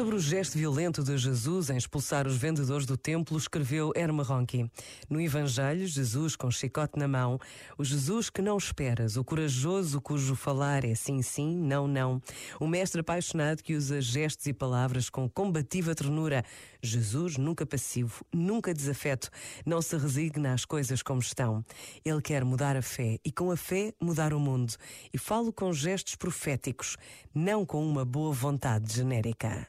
Sobre o gesto violento de Jesus em expulsar os vendedores do templo, escreveu Herma Ronchi. No Evangelho, Jesus com chicote na mão, o Jesus que não esperas, o corajoso cujo falar é sim, sim, não, não. O mestre apaixonado que usa gestos e palavras com combativa ternura. Jesus nunca passivo, nunca desafeto, não se resigna às coisas como estão. Ele quer mudar a fé e com a fé mudar o mundo. E falo com gestos proféticos, não com uma boa vontade genérica.